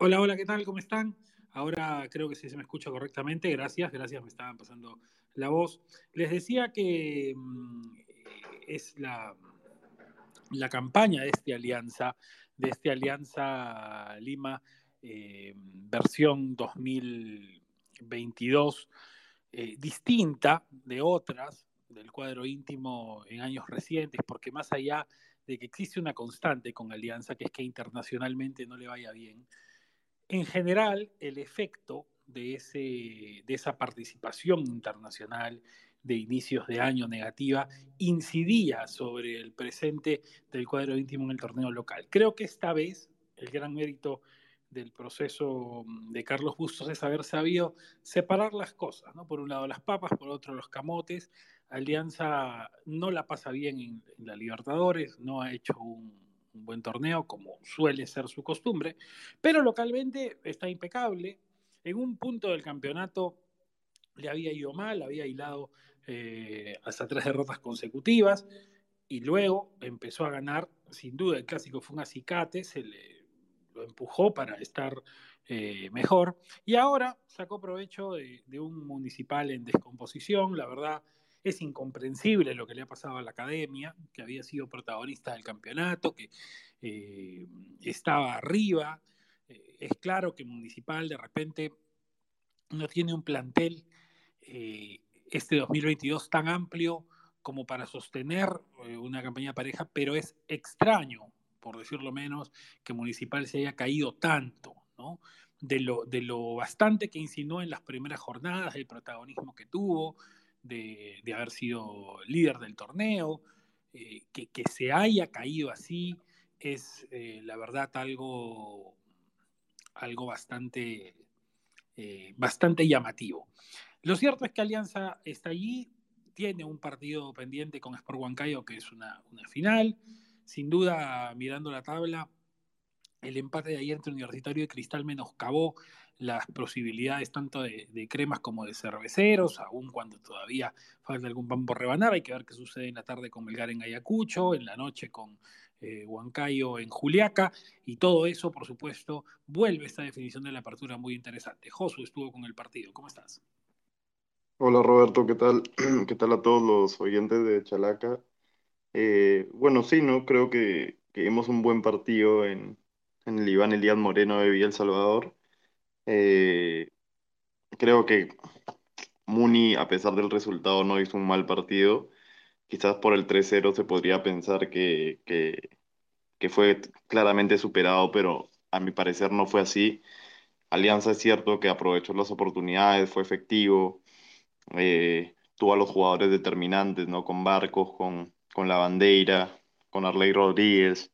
Hola, hola, ¿qué tal? ¿Cómo están? Ahora creo que sí se me escucha correctamente. Gracias, gracias, me estaban pasando la voz. Les decía que mm, es la, la campaña de esta alianza, de esta alianza Lima eh, versión 2022, eh, distinta de otras del cuadro íntimo en años recientes, porque más allá de que existe una constante con Alianza, que es que internacionalmente no le vaya bien, en general, el efecto de, ese, de esa participación internacional de inicios de año negativa incidía sobre el presente del cuadro íntimo en el torneo local. Creo que esta vez el gran mérito del proceso de Carlos Bustos es haber sabido separar las cosas, ¿no? Por un lado las papas, por otro los camotes. Alianza no la pasa bien en, en la Libertadores, no ha hecho un, un buen torneo, como suele ser su costumbre, pero localmente está impecable. En un punto del campeonato le había ido mal, había hilado eh, hasta tres derrotas consecutivas y luego empezó a ganar, sin duda el clásico fue un acicate, se le lo empujó para estar eh, mejor y ahora sacó provecho de, de un municipal en descomposición, la verdad es incomprensible lo que le ha pasado a la academia, que había sido protagonista del campeonato, que eh, estaba arriba. Eh, es claro que Municipal de repente no tiene un plantel eh, este 2022 tan amplio como para sostener eh, una campaña pareja, pero es extraño, por decirlo menos, que Municipal se haya caído tanto, ¿no? De lo, de lo bastante que insinuó en las primeras jornadas, el protagonismo que tuvo, de, haber sido líder del torneo, eh, que, que, se haya caído así es eh, la verdad algo, algo bastante, eh, bastante llamativo. Lo cierto es que Alianza está allí, tiene un partido pendiente con Sport Huancayo que es una, una final. Sin duda, mirando la tabla, el empate de ayer entre Universitario y Cristal menoscabó las posibilidades tanto de, cremas como de cerveceros, aun cuando todavía falta algún pan por rebanar. Hay que ver qué sucede en la tarde con Melgar en Ayacucho, en la noche con eh, Huancayo en Juliaca, y todo eso, por supuesto, vuelve esta definición de la apertura muy interesante. Josu estuvo con el partido. ¿Cómo estás? Hola Roberto, ¿qué tal? ¿Qué tal a todos los oyentes de Chalaca? Eh, bueno, sí, ¿no? Creo que, que vimos un buen partido en, en el Iván Elías Moreno de Villa El Salvador. Eh, creo que Muni, a pesar del resultado, no hizo un mal partido. Quizás por el 3-0 se podría pensar que, que, fue claramente superado, pero a mi parecer no fue así. Alianza es cierto que aprovechó las oportunidades, fue efectivo, eh, tuvo a los jugadores determinantes, ¿no? Con Barcos, con, con La Bandeira, con Arley Rodríguez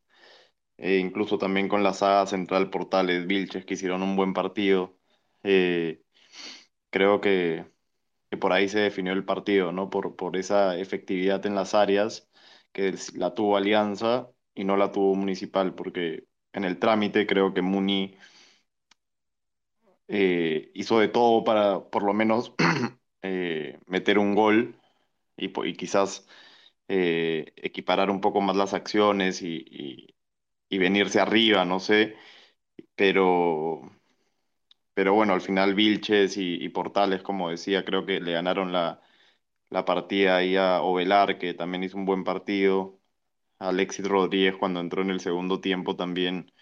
eh, incluso también con la saga central Portales, Vilches, que hicieron un buen partido. Eh, creo que, por ahí se definió el partido, ¿no? Por, por esa efectividad en las áreas que la tuvo Alianza y no la tuvo Municipal, porque en el trámite creo que Muni eh, hizo de todo para por lo menos eh, meter un gol y, y quizás equiparar un poco más las acciones y y venirse arriba, no sé, pero, pero bueno, al final Vilches y, y, Portales, como decía, creo que le ganaron la, la partida ahí a Ovelar, que también hizo un buen partido, Alexis Rodríguez cuando entró en el segundo tiempo también,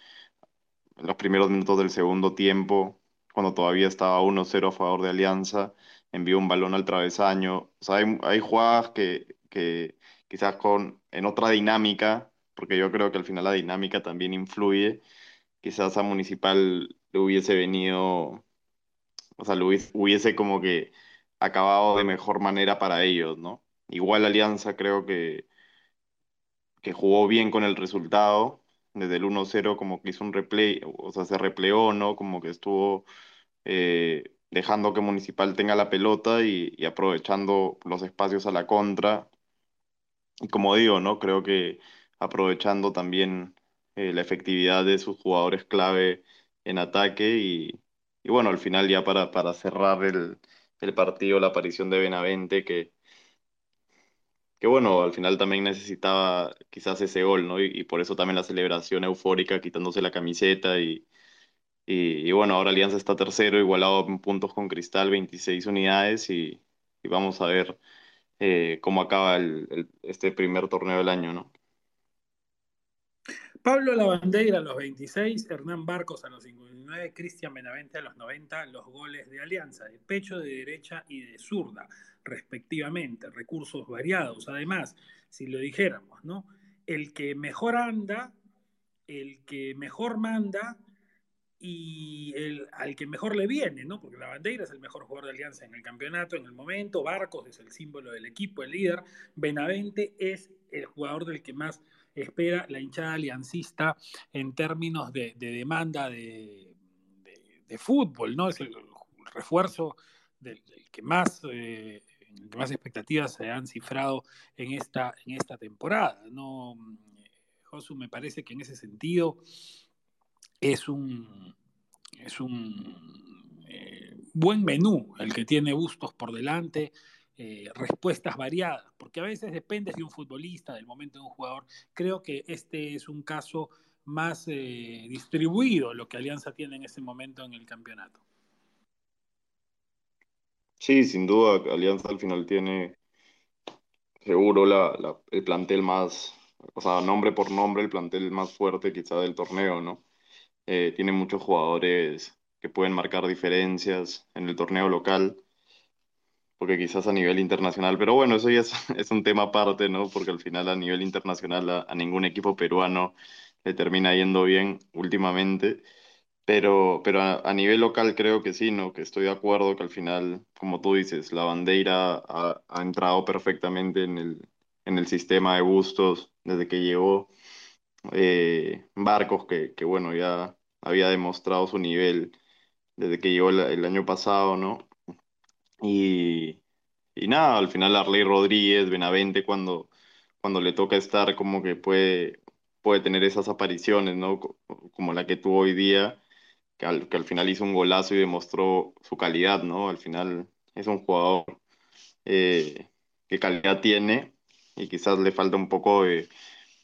los primeros minutos del segundo tiempo, cuando todavía estaba 1-0 a favor de Alianza, envió un balón al travesaño, o sea, hay, hay jugadas que, que quizás con, en otra dinámica porque yo creo que al final la dinámica también influye. Quizás a Municipal le hubiese venido, o sea, le hubiese, como que acabado de mejor manera para ellos, ¿no? Igual Alianza creo que, que jugó bien con el resultado, desde el 1-0 como que hizo un replay, o sea, se repleó, ¿no? Como que estuvo eh, dejando que Municipal tenga la pelota y, y aprovechando los espacios a la contra. Y como digo, ¿no? Creo que aprovechando también eh, la efectividad de sus jugadores clave en ataque y, bueno, al final ya para, para cerrar el, partido, la aparición de Benavente, que, que bueno, al final también necesitaba quizás ese gol, ¿no? Y, por eso también la celebración eufórica quitándose la camiseta y, Y, bueno, ahora Alianza está tercero, igualado en puntos con Cristal, 26 unidades y, vamos a ver eh, cómo acaba este primer torneo del año, ¿no? Pablo Lavandeira a los 26, Hernán Barcos a los 59, Cristian Benavente a los 90, los goles de Alianza, de pecho, de derecha y de zurda, respectivamente, recursos variados. Además, si lo dijéramos, ¿no? El que mejor anda, el que mejor manda y el, al que mejor le viene, ¿no? Porque la bandera es el mejor jugador de Alianza en el campeonato en el momento, Barcos es el símbolo del equipo, el líder, Benavente es el jugador del que más espera la hinchada aliancista en términos de, de demanda de, fútbol, ¿no? Es el, refuerzo del, que más, eh, más expectativas se han cifrado en esta, en esta temporada, ¿no? Josu, me parece que en ese sentido es un, es un eh, buen menú el que tiene Bustos por delante, eh, respuestas variadas, porque a veces depende de un futbolista, del momento de un jugador. Creo que este es un caso más eh, distribuido, lo que Alianza tiene en este momento en el campeonato. Sí, sin duda, Alianza al final tiene seguro el plantel más, o sea, nombre por nombre, el plantel más fuerte quizá del torneo, ¿no? Eh, tiene muchos jugadores que pueden marcar diferencias en el torneo local, porque quizás a nivel internacional, pero bueno, eso ya es, es un tema aparte, ¿no? Porque al final a nivel internacional a, a, ningún equipo peruano le termina yendo bien últimamente, pero, pero a, a, nivel local creo que sí, ¿no? Que estoy de acuerdo que al final, como tú dices, la bandera ha, ha entrado perfectamente en el, en el sistema de Bustos desde que llegó eh, Barcos, que, que, bueno, ya había demostrado su nivel desde que llegó el, el año pasado, ¿no? Y, y, nada, al final Arley Rodríguez, Benavente, cuando, cuando le toca estar, como que puede, puede tener esas apariciones, ¿no? Como la que tuvo hoy día, que al, que al final hizo un golazo y demostró su calidad, ¿no? Al final es un jugador eh, que calidad tiene y quizás le falta un poco de,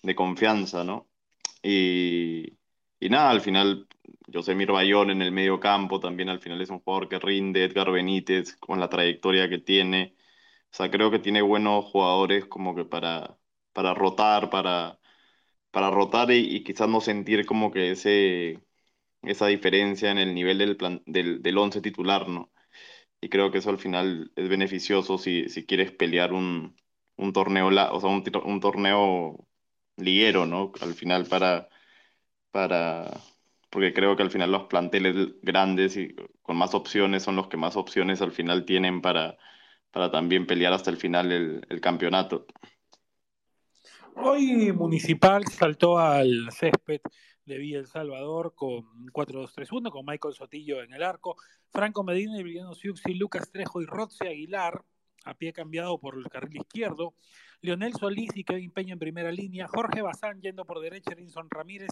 de confianza, ¿no? Y, y nada, al final, Josemir Bayón en el medio campo también al final es un jugador que rinde, Edgar Benítez con la trayectoria que tiene. O sea, creo que tiene buenos jugadores como que para, para rotar, para, para rotar y, quizás no sentir como que ese, esa diferencia en el nivel del, plan, del, del once titular, ¿no? Y creo que eso al final es beneficioso si, si quieres pelear un, un torneo, o sea, un, un torneo liguero, ¿no? Al final para, para, porque creo que al final los planteles grandes y con más opciones son los que más opciones al final tienen para, para también pelear hasta el final el, campeonato. Hoy Municipal saltó al césped de Villa El Salvador con 4-2-3-1, con Michael Sotillo en el arco, Franco Medina, Emiliano Siuxi, Lucas Trejo y Rodce Aguilar, a pie cambiado por el carril izquierdo, Leonel Solís y Kevin Peña en primera línea, Jorge Bazán yendo por derecha, Erinson Ramírez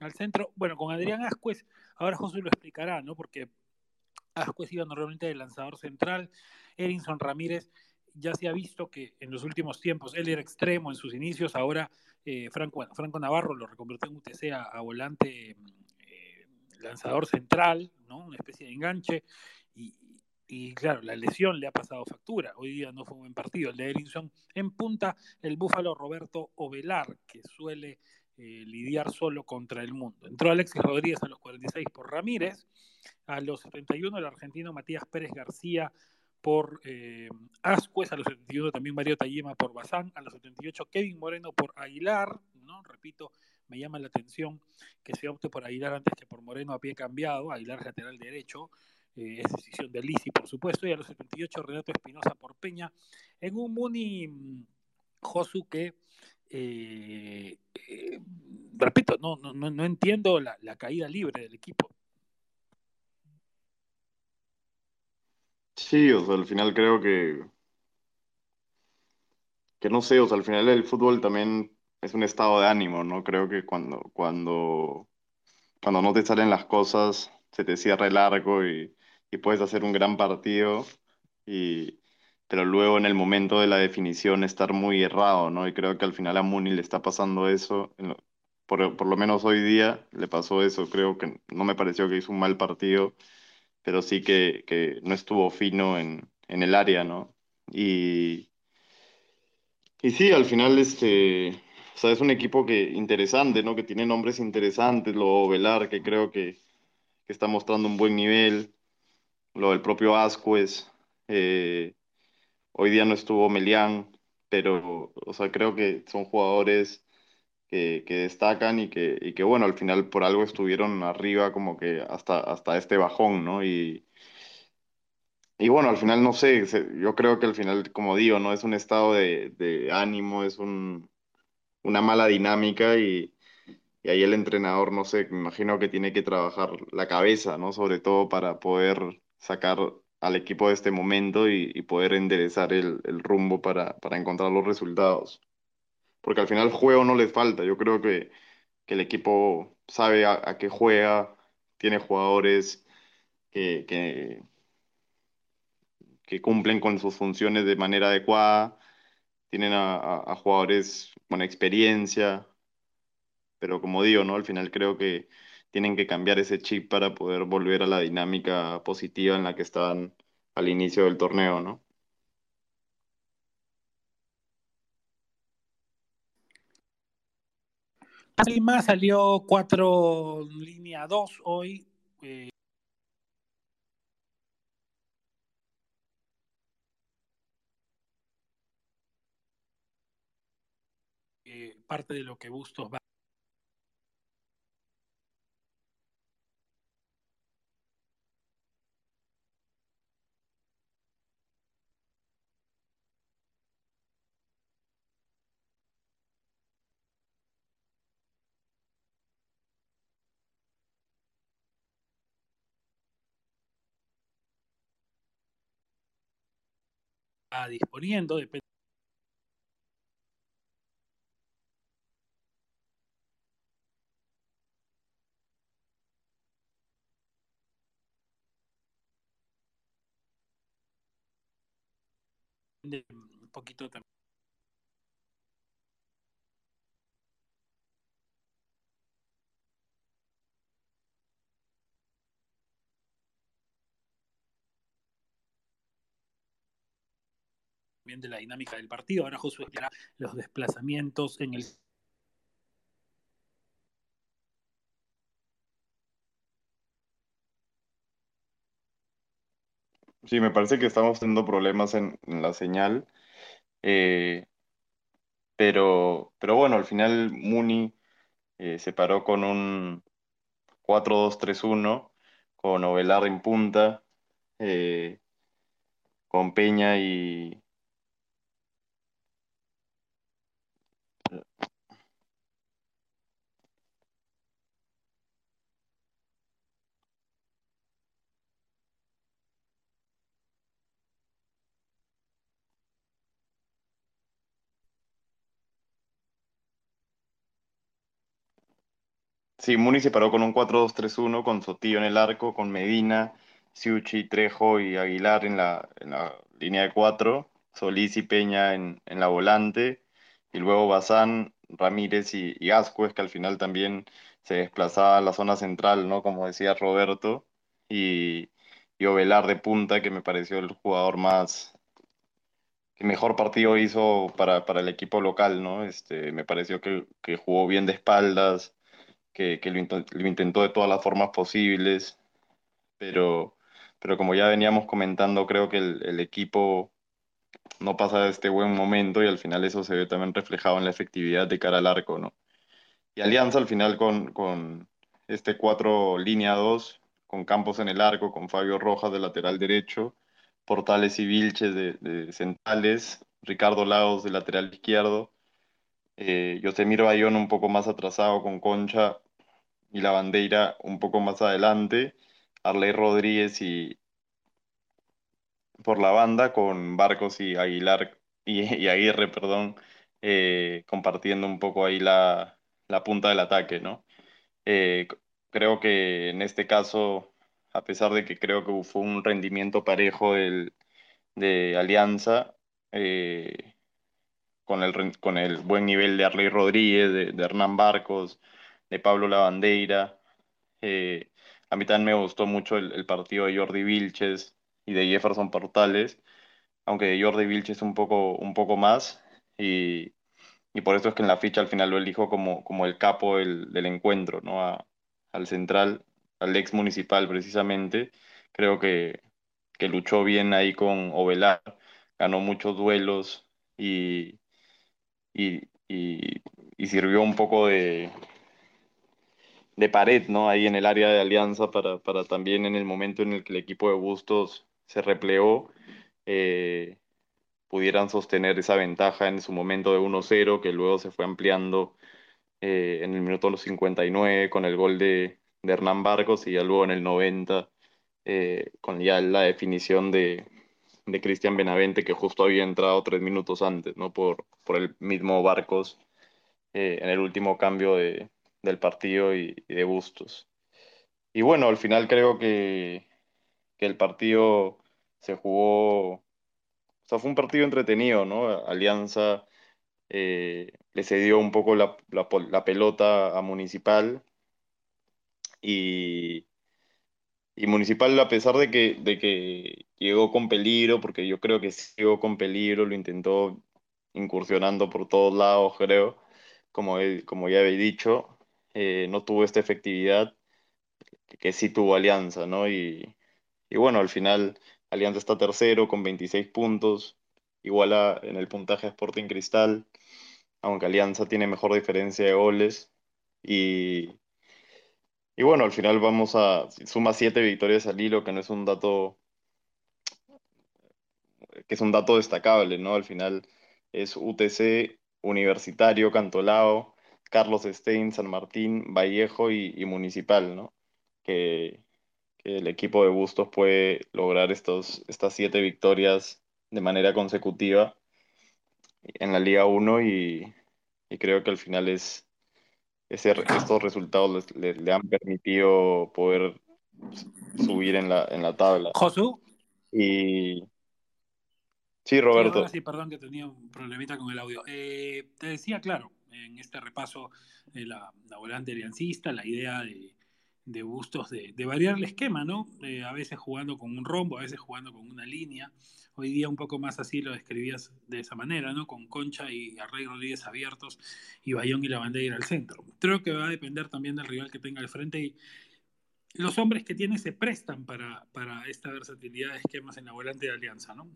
al centro, bueno, con Adrián Ascuez, ahora José lo explicará, ¿no? Porque Ascuez iba normalmente de lanzador central, Erinson Ramírez ya se ha visto que en los últimos tiempos él era extremo en sus inicios, ahora eh, Franco, Franco, Navarro lo reconvirtió en UTC a, a volante eh, lanzador central, ¿no? una especie de enganche, y, y, claro, la lesión le ha pasado factura, hoy día no fue un buen partido, el de Erinson en punta, el búfalo Roberto Ovelar, que suele eh, lidiar solo contra el mundo. Entró Alexis Rodríguez a los 46 por Ramírez, a los 71 el argentino Matías Pérez García por eh, a los 71 también Mario Tayema por Bazán, a los 78 Kevin Moreno por Aguilar, ¿no? Repito, me llama la atención que se opte por Aguilar antes que por Moreno a pie cambiado, Aguilar lateral derecho, eh, es decisión de Lisi, por supuesto, y a los 78 Renato Espinosa por Peña, en un Muni Josu que, eh, eh, repito, no, no, no entiendo la, la caída libre del equipo. Sí, o sea, al final creo que, que no sé, o sea, al final el fútbol también es un estado de ánimo, ¿no? Creo que cuando, cuando, cuando no te salen las cosas, se te cierra el arco y, y puedes hacer un gran partido, y, pero luego en el momento de la definición estar muy errado, ¿no? Y creo que al final a Muni le está pasando eso, por, por lo menos hoy día le pasó eso. Creo que no me pareció que hizo un mal partido, pero sí que, que no estuvo fino en, en el área, ¿no? Y, y sí, al final, este, o sea, es un equipo que interesante, ¿no? Que tiene nombres interesantes, lo Velar, que creo que, que está mostrando un buen nivel, lo del propio Ascuez, eh, hoy día no estuvo Melián, pero, o sea, creo que son jugadores que, destacan y que, y que, bueno, al final por algo estuvieron arriba como que hasta, hasta este bajón, ¿no? Y, y bueno, al final no sé, yo creo que al final, como digo, ¿no? Es un estado de, de ánimo, es un, una mala dinámica y, y ahí el entrenador, no sé, me imagino que tiene que trabajar la cabeza, ¿no? Sobre todo para poder sacar al equipo de este momento y, poder enderezar el, rumbo para, para encontrar los resultados. Porque al final juego no les falta, yo creo que que el equipo sabe a, a qué juega, tiene jugadores que, que, que cumplen con sus funciones de manera adecuada, tienen a, a- a jugadores con experiencia, pero como digo, ¿no? Al final creo que tienen que cambiar ese chip para poder volver a la dinámica positiva en la que estaban al inicio del torneo, ¿no? Lima salió 4 línea 2 hoy. eh, eh, parte de lo que Bustos va disponiendo, depende un poquito también de la dinámica del partido. Ahora Josué explicará los desplazamientos en el Sí, me parece que estamos teniendo problemas en, en la señal, eh, pero, pero bueno, al final Muni eh, se paró con un cuatro dos tres uno con Ovelar en punta, eh, con Peña y... Sí, Muni se paró con un cuatro dos tres uno con Sotillo en el arco, con Medina, Siuchi, Trejo y Aguilar en la, en la línea de cuatro, Solís y Peña en, en la volante, y luego Bazán, Ramírez y, y Ascuez, que al final también se desplazaba a la zona central, ¿no? Como decía Roberto, y, y Ovelar de punta, que me pareció el jugador más, que mejor partido hizo para, para el equipo local, ¿no? Este, me pareció que, que jugó bien de espaldas, que, que lo, int- lo intentó de todas las formas posibles, pero, pero como ya veníamos comentando, creo que el equipo no pasa este buen momento y al final eso se ve también reflejado en la efectividad de cara al arco, ¿no? Y Alianza al final con, con este 4 línea 2 con Campos en el arco, con Fabio Rojas de lateral derecho, Portales y Vilches de, centrales, Ricardo Lagos de lateral izquierdo, eh, Yosemir Bayón un poco más atrasado con Concha y la Bandeira un poco más adelante, Arley Rodríguez y por la banda con Barcos y Aguilar y, Aguirre, perdón, eh, compartiendo un poco ahí la, la punta del ataque, ¿no? Eh, creo que en este caso, a pesar de que creo que fue un rendimiento parejo del, de Alianza, eh, con el, con el buen nivel de Arley Rodríguez, de, Hernán Barcos, de Pablo Lavandeira. A mí también me gustó mucho el, partido de Jordi Vilches y de Jefferson Portales, aunque Jordi Vilches un poco, un poco más. Y, y por eso es que en la ficha al final lo elijo como, como el capo del, del encuentro, ¿no? al central, al ex municipal precisamente. Creo que, que luchó bien ahí con Ovelar, ganó muchos duelos y, y, y, sirvió un poco de, de pared, ¿no? Ahí en el área de Alianza para, para, también en el momento en el que el equipo de Bustos se repleó, eh, pudieran sostener esa ventaja en su momento de 1-0, que luego se fue ampliando eh, en el minuto los 59 con el gol de, de Hernán Barcos y luego en el 90 eh, con ya la definición de, de Cristian Benavente, que justo había entrado tres minutos antes, ¿no? Por, por el mismo Barcos en el último cambio de, del partido y, de Bustos. Y bueno, al final creo que, que el partido se jugó, o sea, fue un partido entretenido, ¿no? Alianza eh, le cedió un poco la, la, pelota a Municipal y, y Municipal, a pesar de que, de que llegó con peligro, porque yo creo que sí llegó con peligro, lo intentó incursionando por todos lados, creo, como, como ya había dicho, eh, no tuvo esta efectividad que, sí tuvo Alianza, ¿no? Y, y, bueno, al final Alianza está tercero con 26 puntos, iguala en el puntaje Sporting Cristal, aunque Alianza tiene mejor diferencia de goles y y bueno, al final vamos a, suma siete victorias al hilo, que no es un dato, que es un dato destacable, ¿no? Al final es UTC, Universitario, Cantolao, Carlos Stein, San Martín, Vallejo y, Municipal, ¿no? Que, el equipo de Bustos puede lograr estos, estas siete victorias de manera consecutiva en la Liga 1 y, y creo que al final es, estos resultados le, han permitido poder subir en la, en la tabla. Josu. Y. Sí, Roberto. Sí, perdón que tenía un problemita con el audio. Eh, te decía, claro, en este repaso de la, la volante aliancista, la idea de, de Bustos de, variar el esquema, ¿no? a veces jugando con un rombo, a veces jugando con una línea. Hoy día un poco más así lo describías de esa manera, ¿no? Con Concha y Arrey Rodríguez abiertos y Bayón y la bandera al centro. Creo que va a depender también del rival que tenga al frente y los hombres que tiene se prestan para, para esta versatilidad de esquemas en la volante de Alianza, ¿no?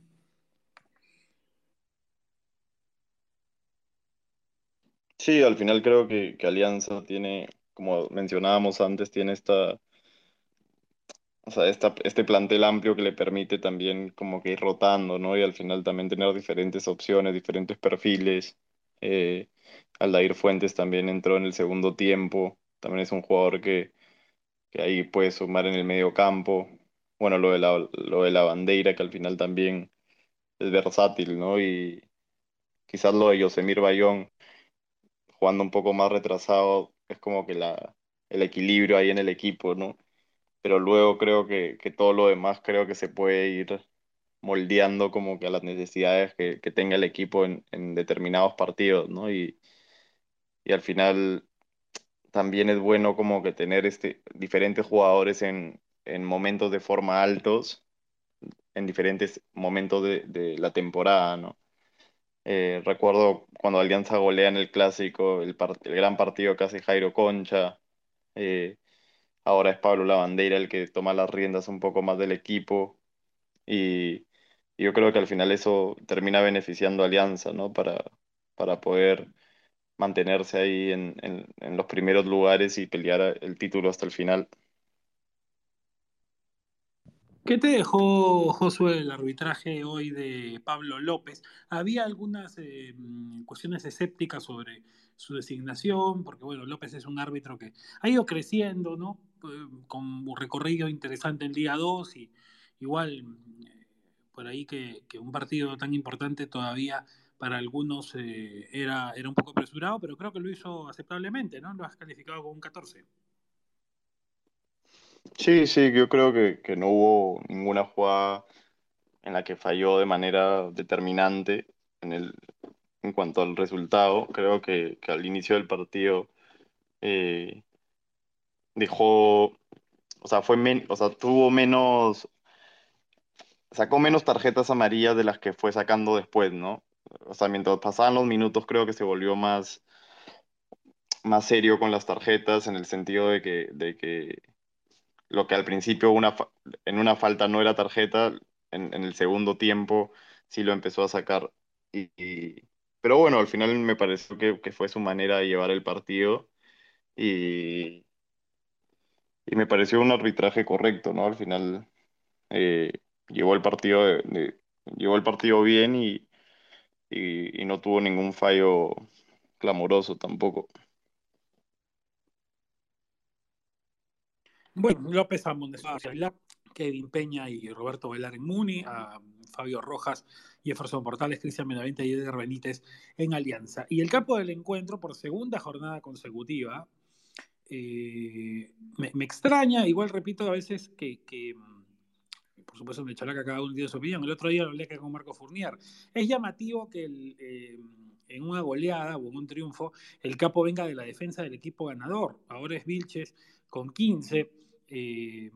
Sí, al final creo que Alianza tiene, como mencionábamos antes, tiene esta o sea, este plantel amplio que le permite también como que ir rotando, ¿no? Y al final también tener diferentes opciones, diferentes perfiles. Eh, Aldair Fuentes también entró en el segundo tiempo, también es un jugador que, que ahí puede sumar en el medio campo. Bueno, lo de la, lo de la bandera, que al final también es versátil, ¿no? Y quizás lo de Yosemir Bayón, jugando un poco más retrasado, es como que la, el equilibrio ahí en el equipo, ¿no? pero luego creo que, que, todo lo demás creo que se puede ir moldeando como que a las necesidades que, que tenga el equipo en, en, determinados partidos, ¿no? Y, y al final también es bueno como que tener este, diferentes jugadores en, en momentos de forma altos, en diferentes momentos de, de la temporada, ¿no? Eh, recuerdo cuando Alianza golea en el clásico, el, gran partido hace Jairo Concha. Eh, Ahora es Pablo Lavandera el que toma las riendas un poco más del equipo y, yo creo que al final eso termina beneficiando a Alianza, ¿no? Para, para poder mantenerse ahí en, en los primeros lugares y pelear el título hasta el final. ¿Qué te dejó, Josué, el arbitraje hoy de Pablo López? Había algunas eh, cuestiones escépticas sobre su designación, porque bueno, López es un árbitro que ha ido creciendo, ¿no? Eh, con un recorrido interesante en día 2 y igual eh, por ahí que, un partido tan importante todavía para algunos era, era un poco apresurado, pero creo que lo hizo aceptablemente, ¿no? Lo has calificado con un 14. Sí, sí, yo creo que, que no hubo ninguna jugada en la que falló de manera determinante. En el, en cuanto al resultado. Creo que, que al inicio del partido eh, dejó, o sea, fue men- o sea, tuvo menos, sacó menos tarjetas amarillas de las que fue sacando después, ¿no? O sea, mientras pasaban los minutos, creo que se volvió más, más serio con las tarjetas en el sentido de que, de que lo que al principio una en una falta no era tarjeta, en, en el segundo tiempo sí lo empezó a sacar. Y, pero bueno, al final me pareció que, que fue su manera de llevar el partido y, y me pareció un arbitraje correcto, ¿no? Al final eh, llevó el partido de- llevó el partido bien y, y no tuvo ningún fallo clamoroso tampoco. Bueno, López Amondes, Kevin Peña y Roberto Velar en Muni, a Fabio Rojas, Jefferson Portales, Cristian Benavente y Eder Benítez en Alianza. Y el campo del encuentro, por segunda jornada consecutiva, eh, me, me, extraña, igual repito a veces que, que por supuesto en el Chalaca cada uno tiene su opinión, el otro día lo hablé acá con Marco Fournier, es llamativo que el, eh, en una goleada o en un triunfo el capo venga de la defensa del equipo ganador, ahora es Vilches con 15, eh,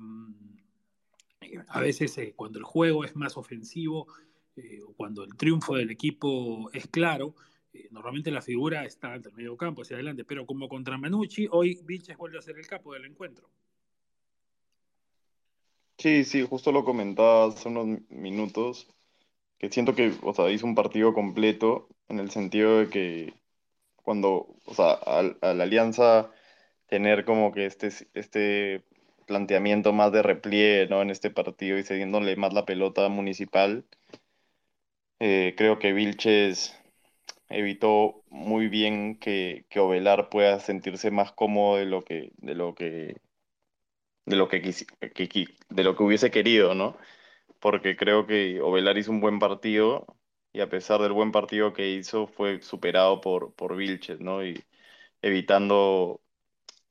a veces eh, cuando el juego es más ofensivo eh, o cuando el triunfo del equipo es claro, normalmente la figura está entre el medio campo hacia adelante, pero como contra Manucci, hoy Vilches vuelve a ser el capo del encuentro. Sí, sí, justo lo comentaba hace unos minutos, que siento que, o sea, hizo un partido completo en el sentido de que cuando, o sea, a, a la Alianza tener como que este, este planteamiento más de repliegue, ¿no? En este partido y cediéndole más la pelota municipal, eh, creo que Vilches evitó muy bien que, que Ovelar pueda sentirse más cómodo de lo que, de lo que, de lo que, quisi- que- de lo que hubiese querido, ¿no? Porque creo que Ovelar hizo un buen partido y a pesar del buen partido que hizo, fue superado por, por Vilches, ¿no? Y evitando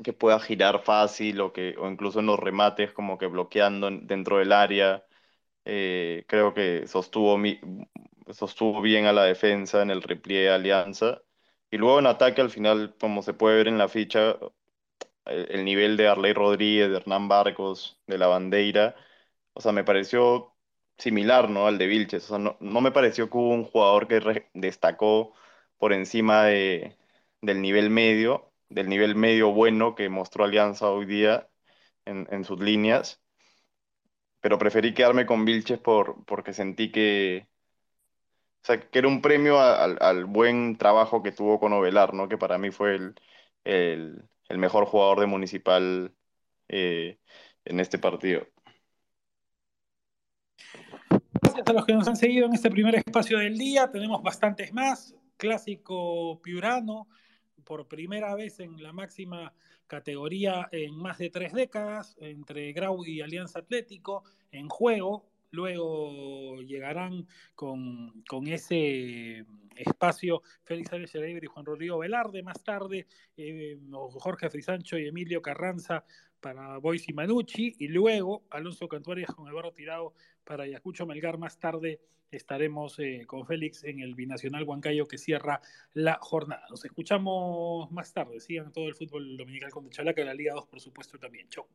que pueda girar fácil o, que, o incluso en los remates como que bloqueando en- dentro del área. Eh, creo que sostuvo, mi- sostuvo bien a la defensa en el repliegue de Alianza. Y luego en ataque, al final, como se puede ver en la ficha, el, el nivel de Arley Rodríguez, de Hernán Barcos, de la Bandeira, o sea, me pareció similar, ¿no? Al de Vilches. O sea, no, no me pareció que hubo un jugador que destacó por encima de, del nivel medio, del nivel medio bueno que mostró Alianza hoy día en, en sus líneas. Pero preferí quedarme con Vilches por, porque sentí que, o sea, que era un premio a- al, al buen trabajo que tuvo con Ovelar, ¿no? Que para mí fue el, el, el mejor jugador de Municipal eh, en este partido. Gracias a los que nos han seguido en este primer espacio del día. Tenemos bastantes más. Clásico Piurano, por primera vez en la máxima categoría en más de tres décadas, entre Grau y Alianza Atlético, en juego. Luego llegarán con, con ese espacio Félix Álvarez y Juan Rodrigo Velarde. Más tarde, eh, Jorge Frisancho y Emilio Carranza para Boys y Manucci. Y luego Alonso Cantuarias con Eduardo Tirado para Ayacucho Melgar. Más tarde estaremos eh, con Félix en el Binacional Huancayo que cierra la jornada. Nos escuchamos más tarde. Sigan todo el fútbol dominical con Chalaca, la Liga 2, por supuesto, también. Chau.